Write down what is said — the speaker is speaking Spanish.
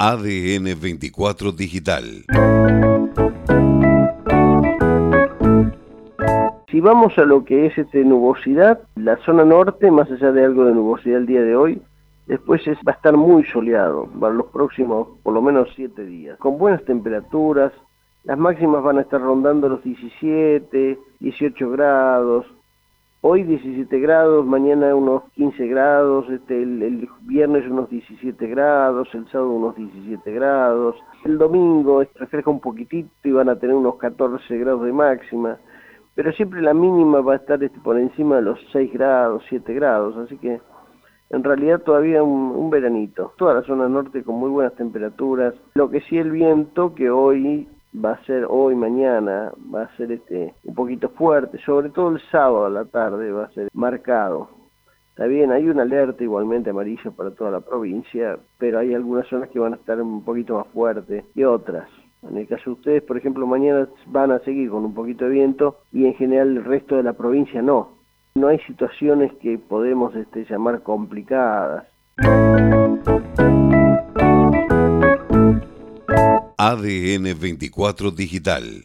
ADN 24 Digital. Si vamos a lo que es este nubosidad, la zona norte, más allá de algo de nubosidad el día de hoy, después es, va a estar muy soleado para los próximos por lo menos 7 días, con buenas temperaturas, las máximas van a estar rondando los 17, 18 grados, Hoy 17 grados, mañana unos 15 grados, este, el, viernes unos 17 grados, el sábado unos 17 grados, el domingo refresca un poquitito y van a tener unos 14 grados de máxima, pero siempre la mínima va a estar este, por encima de los 6 grados, 7 grados, así que en realidad todavía un, un veranito. Toda la zona norte con muy buenas temperaturas, lo que sí el viento que hoy va a ser hoy, mañana, va a ser este un poquito fuerte, sobre todo el sábado a la tarde va a ser marcado. Está bien, hay una alerta igualmente amarilla para toda la provincia, pero hay algunas zonas que van a estar un poquito más fuertes que otras. En el caso de ustedes, por ejemplo, mañana van a seguir con un poquito de viento y en general el resto de la provincia no. No hay situaciones que podemos este, llamar complicadas. ADN 24 Digital